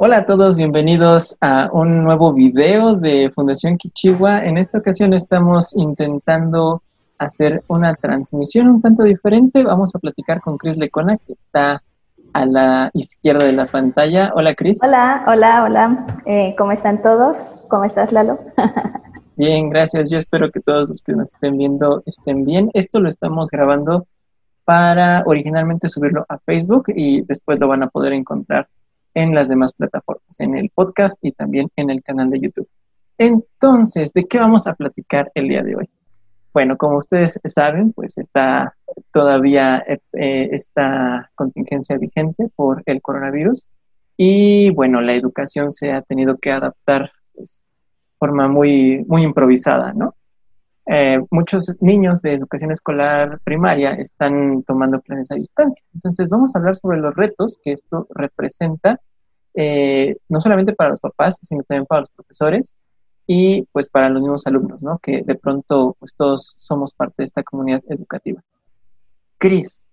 Hola a todos, bienvenidos a un nuevo video de Fundación Kichiwa. En esta ocasión estamos intentando hacer una transmisión un tanto diferente. Vamos a platicar con Cris Lecona, que está a la izquierda de la pantalla. Hola, Cris. Hola, hola, hola. Eh, ¿Cómo están todos? ¿Cómo estás, Lalo? bien, gracias. Yo espero que todos los que nos estén viendo estén bien. Esto lo estamos grabando para originalmente subirlo a Facebook y después lo van a poder encontrar en las demás plataformas, en el podcast y también en el canal de YouTube. Entonces, ¿de qué vamos a platicar el día de hoy? Bueno, como ustedes saben, pues está todavía eh, esta contingencia vigente por el coronavirus y bueno, la educación se ha tenido que adaptar pues, de forma muy, muy improvisada, ¿no? Eh, muchos niños de educación escolar primaria están tomando clases a distancia. Entonces vamos a hablar sobre los retos que esto representa, eh, no solamente para los papás, sino también para los profesores y pues para los mismos alumnos, ¿no? Que de pronto pues todos somos parte de esta comunidad educativa. Cris,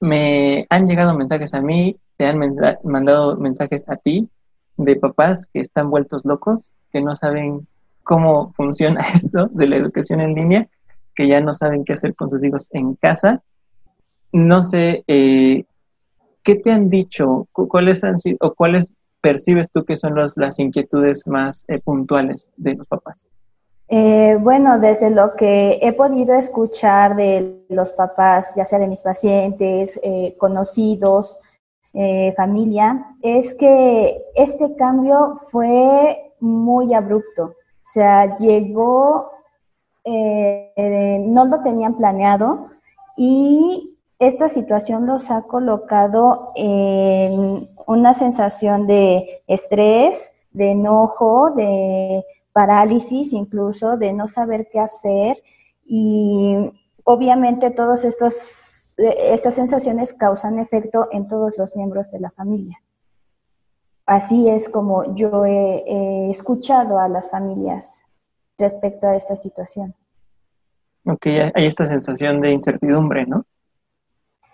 me han llegado mensajes a mí, te han mandado mensajes a ti de papás que están vueltos locos, que no saben cómo funciona esto de la educación en línea, que ya no saben qué hacer con sus hijos en casa. No sé, eh, ¿qué te han dicho? ¿Cuáles han sido, o cuáles percibes tú que son las inquietudes más eh, puntuales de los papás? Eh, bueno, desde lo que he podido escuchar de los papás, ya sea de mis pacientes, conocidos, familia, es que este cambio fue muy abrupto. O sea, llegó, eh, no lo tenían planeado y esta situación los ha colocado en una sensación de estrés, de enojo, de parálisis incluso, de no saber qué hacer y obviamente todas estas sensaciones causan efecto en todos los miembros de la familia. Así es como yo he, escuchado a las familias respecto a esta situación. Ok, hay esta sensación de incertidumbre, ¿no?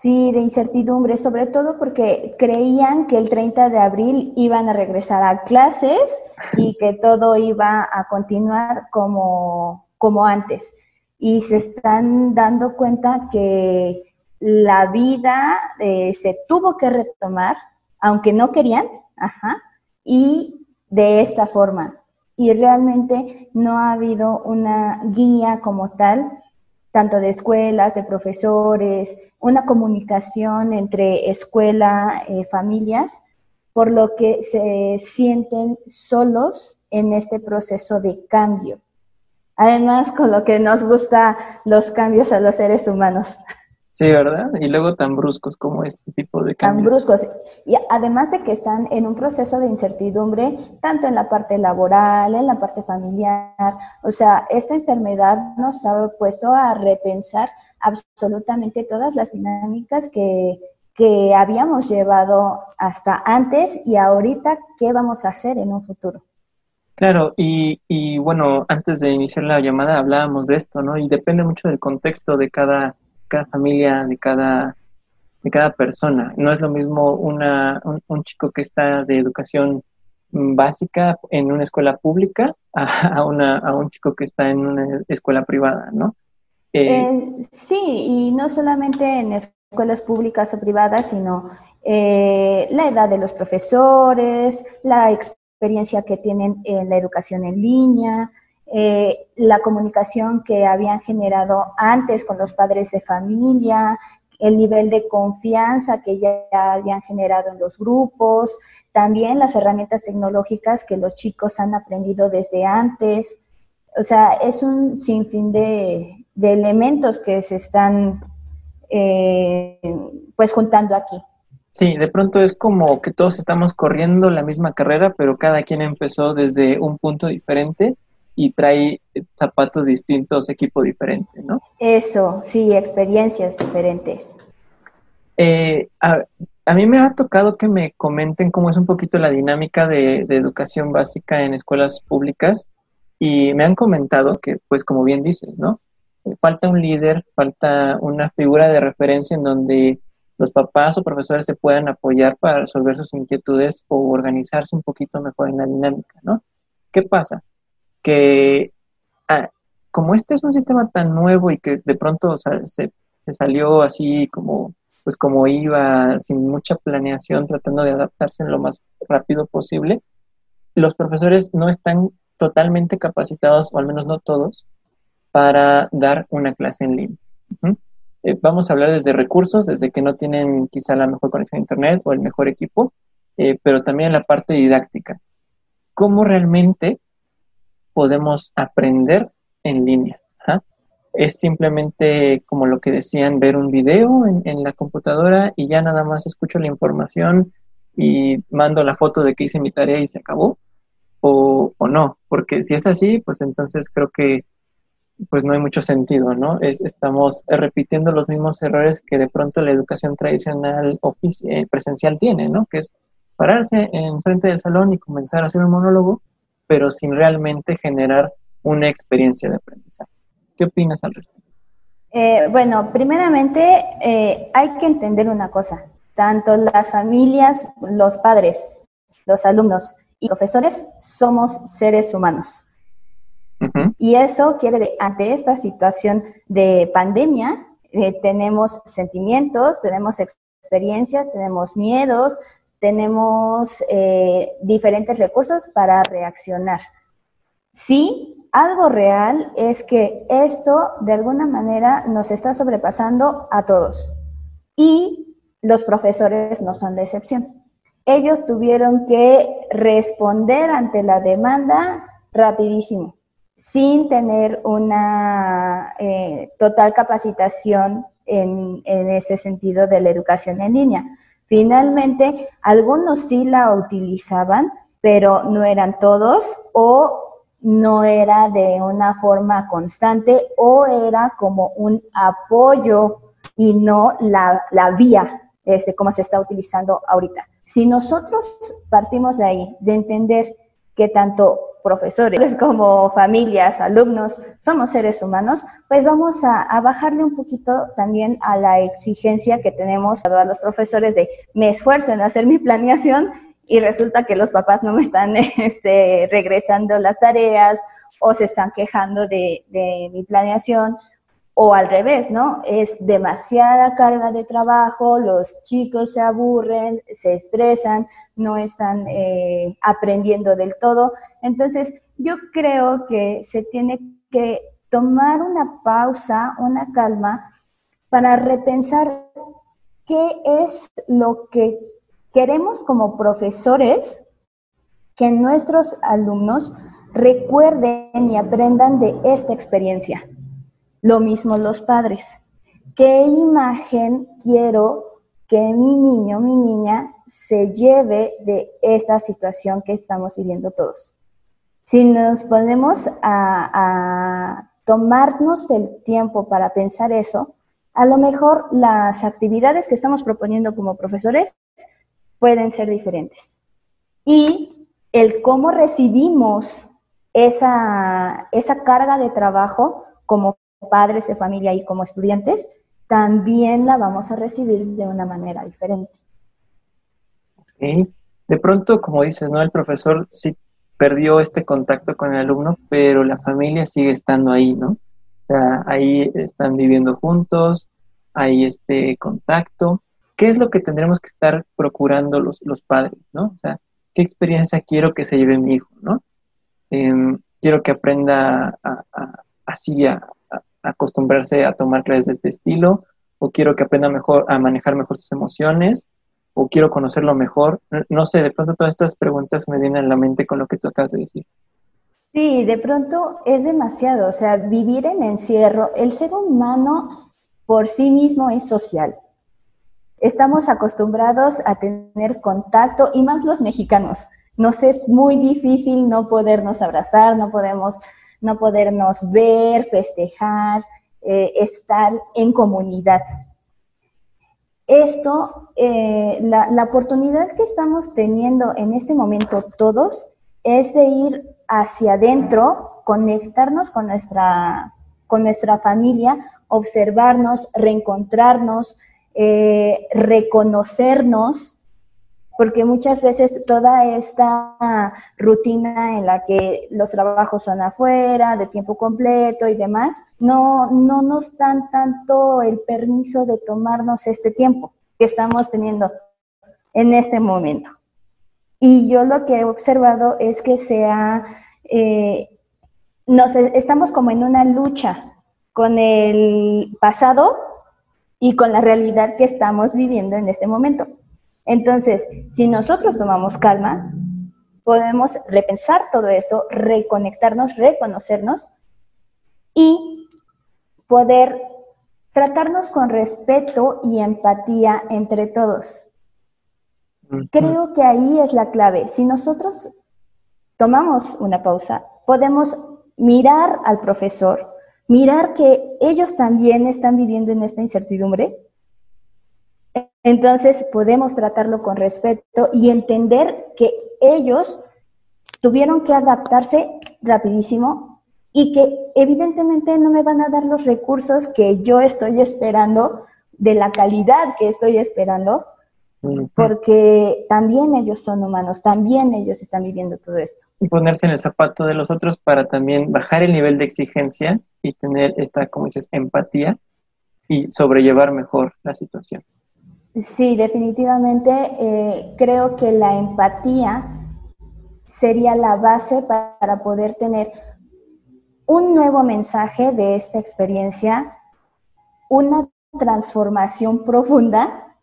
Sí, de incertidumbre, sobre todo porque creían que el 30 de abril iban a regresar a clases y que todo iba a continuar como, como antes. Y se están dando cuenta que la vida eh, se tuvo que retomar, aunque no querían, Ajá. Y de esta forma. Y realmente no ha habido una guía como tal, tanto de escuelas, de profesores, una comunicación entre escuela, eh, familias, por lo que se sienten solos en este proceso de cambio. Además, con lo que nos gusta los cambios a los seres humanos. Sí, ¿verdad? Y luego tan bruscos como este tipo de cambios. Tan bruscos. Y además de que están en un proceso de incertidumbre, tanto en la parte laboral, en la parte familiar. O sea, esta enfermedad nos ha puesto a repensar absolutamente todas las dinámicas que, que habíamos llevado hasta antes y ahorita qué vamos a hacer en un futuro. Claro, y, y bueno, antes de iniciar la llamada hablábamos de esto, ¿no? Y depende mucho del contexto de cada cada familia, de cada, de cada persona. No es lo mismo una, un, chico que está de educación básica en una escuela pública a, una, a un chico que está en una escuela privada, ¿no? Eh, eh, sí, y no solamente en escuelas públicas o privadas, sino eh, la edad de los profesores, la experiencia que tienen en la educación en línea, eh, la comunicación que habían generado antes con los padres de familia, el nivel de confianza que ya habían generado en los grupos, también las herramientas tecnológicas que los chicos han aprendido desde antes. O sea, es un sinfín de, de elementos que se están eh, pues juntando aquí. Sí, de pronto es como que todos estamos corriendo la misma carrera, pero cada quien empezó desde un punto diferente y trae zapatos distintos, equipo diferente, ¿no? Eso, sí, experiencias diferentes. Eh, a, mí me ha tocado que me comenten cómo es un poquito la dinámica de, educación básica en escuelas públicas y me han comentado que, pues como bien dices, ¿no? Falta un líder, falta una figura de referencia en donde los papás o profesores se puedan apoyar para resolver sus inquietudes o organizarse un poquito mejor en la dinámica, ¿no? ¿Qué pasa? Que ah, como este es un sistema tan nuevo y que de pronto se, salió así como pues como iba sin mucha planeación tratando de adaptarse en lo más rápido posible, los profesores no están totalmente capacitados, o al menos no todos, para dar una clase en línea. Eh, vamos a hablar desde recursos, desde que no tienen quizá la mejor conexión a Internet o el mejor equipo, eh, pero también la parte didáctica. ¿Cómo realmente podemos aprender en línea? Es simplemente como lo que decían, ver un video en, la computadora y ya nada más escucho la información y mando la foto de que hice mi tarea y se acabó, o, o no, porque si es así, pues entonces creo que pues no hay mucho sentido, ¿no? Es, estamos repitiendo los mismos errores que de pronto la educación tradicional eh, presencial tiene, ¿no? Que es pararse en frente del salón y comenzar a hacer un monólogo, pero sin realmente generar una experiencia de aprendizaje. ¿Qué opinas al respecto? Eh, bueno, primeramente eh, hay que entender una cosa. Tanto las familias, los padres, los alumnos y profesores somos seres humanos. Y eso quiere, de, ante esta situación de pandemia, eh, tenemos sentimientos, tenemos experiencias, tenemos miedos, tenemos eh, diferentes recursos para reaccionar. Sí, algo real es que esto de alguna manera nos está sobrepasando a todos y los profesores no son la excepción. Ellos tuvieron que responder ante la demanda rapidísimo sin tener una eh, total capacitación en, en este sentido de la educación en línea. Finalmente, algunos sí la utilizaban, pero no eran todos o no era de una forma constante o era como un apoyo y no la, la vía, este, como se está utilizando ahorita. Si nosotros partimos de ahí, de entender que tanto profesores como familias, alumnos, somos seres humanos, pues vamos a, bajarle un poquito también a la exigencia que tenemos a los profesores de me esfuerzo en hacer mi planeación y resulta que los papás no me están este, regresando las tareas o se están quejando de, de mi planeación o al revés, ¿no? Es demasiada carga de trabajo, los chicos se aburren, se estresan, no están eh, aprendiendo del todo. Entonces, yo creo que se tiene que tomar una pausa, una calma, para repensar qué es lo que queremos como profesores que nuestros alumnos recuerden y aprendan de esta experiencia. Lo mismo los padres. ¿Qué imagen quiero que mi niño, mi niña, se lleve de esta situación que estamos viviendo todos? Si nos ponemos a, tomarnos el tiempo para pensar eso, a lo mejor las actividades que estamos proponiendo como profesores pueden ser diferentes. Y el cómo recibimos esa, esa carga de trabajo como padres de familia y como estudiantes, también la vamos a recibir de una manera diferente. De pronto, como dices, ¿no? El profesor sí perdió este contacto con el alumno, pero la familia sigue estando ahí, ¿no? O sea, ahí están viviendo juntos, hay este contacto. ¿Qué es lo que tendremos que estar procurando los, los padres, ¿no? O sea, ¿qué experiencia quiero que se lleve mi hijo, ¿no? Em, quiero que aprenda así a, acostumbrarse a tomar clases de este estilo, o quiero que aprenda mejor a manejar mejor sus emociones, o quiero conocerlo mejor. No sé, de pronto todas estas preguntas me vienen a la mente con lo que tú acabas de decir. Sí, de pronto es demasiado, o sea, vivir en encierro, el ser humano por sí mismo es social. Estamos acostumbrados a tener contacto y más los mexicanos. Nos es muy difícil no podernos abrazar, no podemos no podernos ver, festejar, eh, estar en comunidad. Esto, eh, la, oportunidad que estamos teniendo en este momento todos es de ir hacia adentro, conectarnos con nuestra, con nuestra familia, observarnos, reencontrarnos, eh, reconocernos, porque muchas veces toda esta rutina en la que los trabajos son afuera, de tiempo completo y demás, no, no nos dan tanto el permiso de tomarnos este tiempo que estamos teniendo en este momento. Y yo lo que he observado es que sea, eh, nos, estamos como en una lucha con el pasado y con la realidad que estamos viviendo en este momento. Entonces, si nosotros tomamos calma, podemos repensar todo esto, reconectarnos, reconocernos y poder tratarnos con respeto y empatía entre todos. Creo que ahí es la clave. Si nosotros tomamos una pausa, podemos mirar al profesor, mirar que ellos también están viviendo en esta incertidumbre. Entonces podemos tratarlo con respeto y entender que ellos tuvieron que adaptarse rapidísimo y que evidentemente no me van a dar los recursos que yo estoy esperando, de la calidad que estoy esperando, porque también ellos son humanos, también ellos están viviendo todo esto. Y ponerse en el zapato de los otros para también bajar el nivel de exigencia y tener esta, como dices, empatía y sobrellevar mejor la situación. Sí, definitivamente eh, creo que la empatía sería la base para poder tener un nuevo mensaje de esta experiencia, una transformación profunda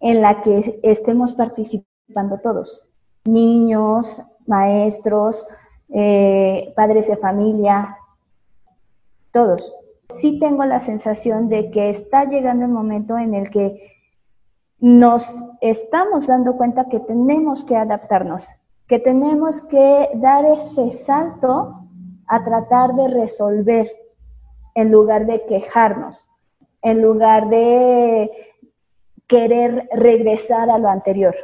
en la que estemos participando todos, niños, maestros, eh, padres de familia, todos. Sí tengo la sensación de que está llegando el momento en el que nos estamos dando cuenta que tenemos que adaptarnos, que tenemos que dar ese salto a tratar de resolver en lugar de quejarnos, en lugar de querer regresar a lo anterior.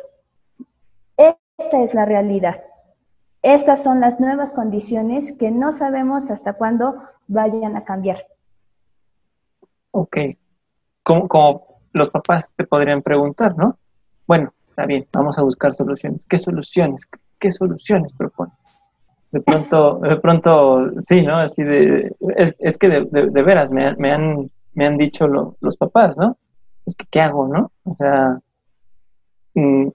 Esta es la realidad. Estas son las nuevas condiciones que no sabemos hasta cuándo vayan a cambiar. Ok. Como, los papás te podrían preguntar, ¿no? Bueno, está bien, vamos a buscar soluciones. ¿Qué soluciones? ¿Qué soluciones propones? De pronto, de pronto, sí, ¿no? Así de, es, que de, veras me, me, han, me han dicho los papás, ¿no? es que, ¿qué hago, no? O sea, mm,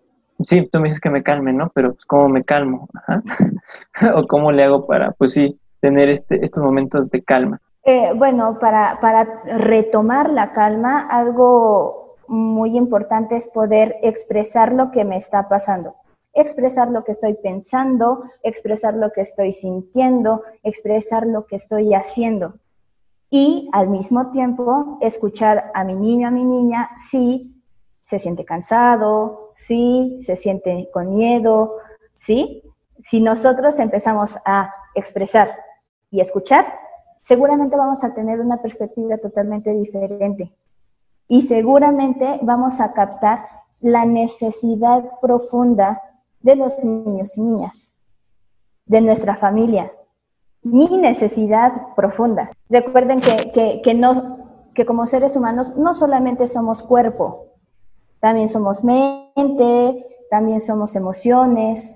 sí, tú me dices que me calme, ¿no? Pero, pues, ¿cómo me calmo? o ¿cómo le hago para, pues sí, tener este, estos momentos de calma? Eh, bueno, para, para retomar la calma, algo muy importante es poder expresar lo que me está pasando expresar lo que estoy pensando, expresar lo que estoy sintiendo, expresar lo que estoy haciendo y al mismo tiempo escuchar a mi niño, a mi niña, si se siente cansado, si se siente con miedo, ¿sí? Si nosotros empezamos a expresar y escuchar, seguramente vamos a tener una perspectiva totalmente diferente y seguramente vamos a captar la necesidad profunda de los niños y niñas, de nuestra familia, mi necesidad profunda. Recuerden que, que, no, que como seres humanos no solamente somos cuerpo, también somos mente, también somos emociones.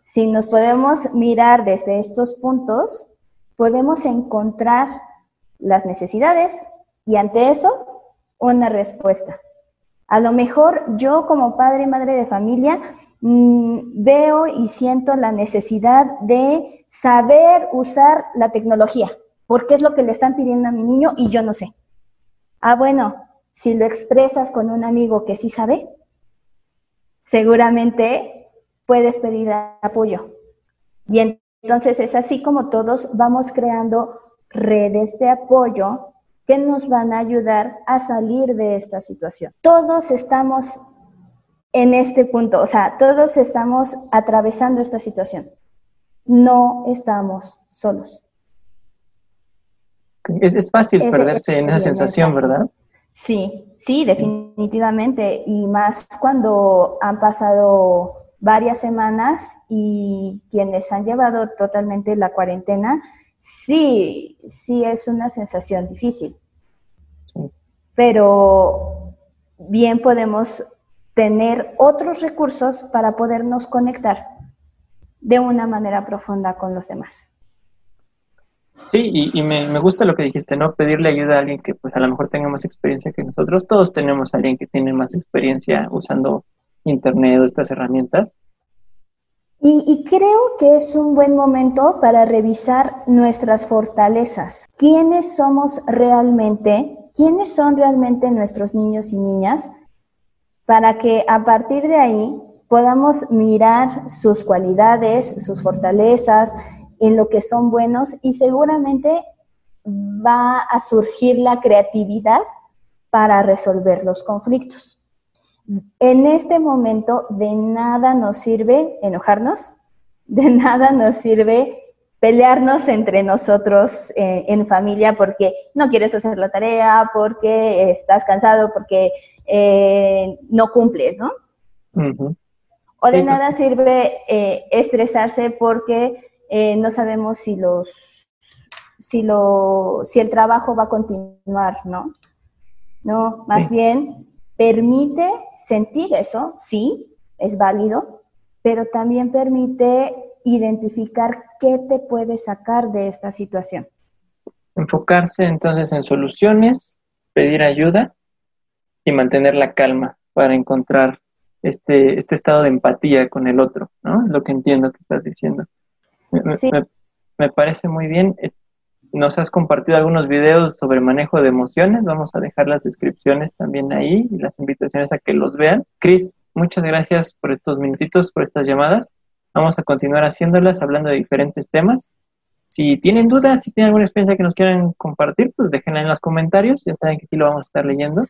Si nos podemos mirar desde estos puntos, podemos encontrar las necesidades y ante eso una respuesta. A lo mejor yo como padre y madre de familia mm, veo y siento la necesidad de saber usar la tecnología, porque es lo que le están pidiendo a mi niño y yo no sé. Ah, bueno, si lo expresas con un amigo que sí sabe, seguramente puedes pedir apoyo. Y entonces es así como todos vamos creando redes de apoyo que nos van a ayudar a salir de esta situación. Todos estamos en este punto, o sea, todos estamos atravesando esta situación. No estamos solos. Es, fácil perderse en esa sensación, ¿verdad? Sí, sí, definitivamente. Y más cuando han pasado varias semanas y quienes han llevado totalmente la cuarentena sí, sí es una sensación difícil. Pero bien podemos tener otros recursos para podernos conectar de una manera profunda con los demás. Sí, y, me, gusta lo que dijiste, ¿no? Pedirle ayuda a alguien que pues a lo mejor tenga más experiencia que nosotros. Todos tenemos a alguien que tiene más experiencia usando Internet o estas herramientas. Y, y, creo que es un buen momento para revisar nuestras fortalezas. ¿Quiénes somos realmente? ¿Quiénes son realmente nuestros niños y niñas? Para que a partir de ahí podamos mirar sus cualidades, sus fortalezas, en lo que son buenos y seguramente va a surgir la creatividad para resolver los conflictos. En este momento de nada nos sirve enojarnos, de nada nos sirve pelearnos entre nosotros eh, en familia porque no quieres hacer la tarea, porque estás cansado, porque eh, no cumples, ¿no? O de nada sirve eh, estresarse porque no sabemos si los si lo si el trabajo va a continuar, ¿no? No, más bien permite sentir eso, sí, es válido, pero también permite identificar qué te puede sacar de esta situación. Enfocarse entonces en soluciones, pedir ayuda y mantener la calma para encontrar este, este estado de empatía con el otro, ¿no? Lo que entiendo que estás diciendo. Me, parece muy bien. Nos has compartido algunos videos sobre manejo de emociones. Vamos a dejar las descripciones también ahí y las invitaciones a que los vean. Cris, muchas gracias por estos minutitos, por estas llamadas. Vamos a continuar haciéndolas, hablando de diferentes temas. Si tienen dudas, si tienen alguna experiencia que nos quieran compartir, pues déjenla en los comentarios. Ya saben que aquí lo vamos a estar leyendo.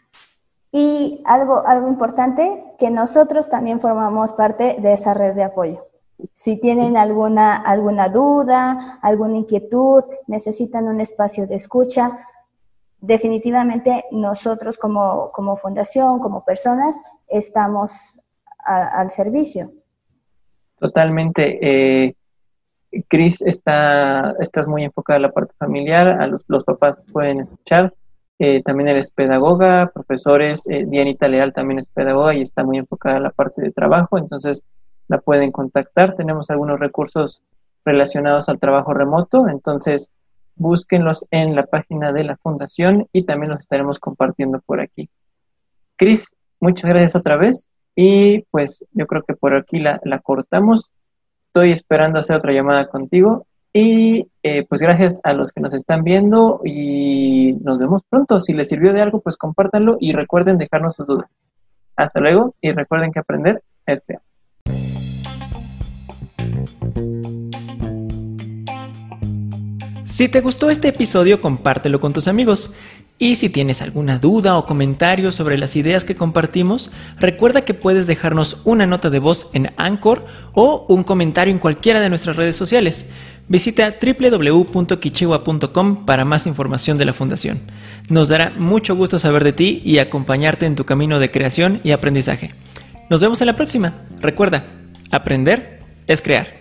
Y algo, algo importante, que nosotros también formamos parte de esa red de apoyo. Si tienen alguna, alguna duda, alguna inquietud, necesitan un espacio de escucha, definitivamente nosotros como, fundación, como personas, estamos al servicio. Totalmente. Eh, Cris, está, estás muy enfocada en la parte familiar, a los, los papás pueden escuchar. Eh, también eres pedagoga, profesores, eh, Dianita Leal también es pedagoga y está muy enfocada en la parte de trabajo, entonces la pueden contactar. Tenemos algunos recursos relacionados al trabajo remoto, entonces búsquenlos en la página de la fundación y también los estaremos compartiendo por aquí. Cris, muchas gracias otra vez y pues yo creo que por aquí la, cortamos. Estoy esperando hacer otra llamada contigo y eh, pues gracias a los que nos están viendo y nos vemos pronto. Si les sirvió de algo, pues compártanlo y recuerden dejarnos sus dudas. Hasta luego y recuerden que aprender es crear. Si te gustó este episodio, compártelo con tus amigos. Y si tienes alguna duda o comentario sobre las ideas que compartimos, recuerda que puedes dejarnos una nota de voz en Anchor o un comentario en cualquiera de nuestras redes sociales. Visita www.kichiwa.com para más información de la Fundación. Nos dará mucho gusto saber de ti y acompañarte en tu camino de creación y aprendizaje. Nos vemos en la próxima. Recuerda, aprender es crear.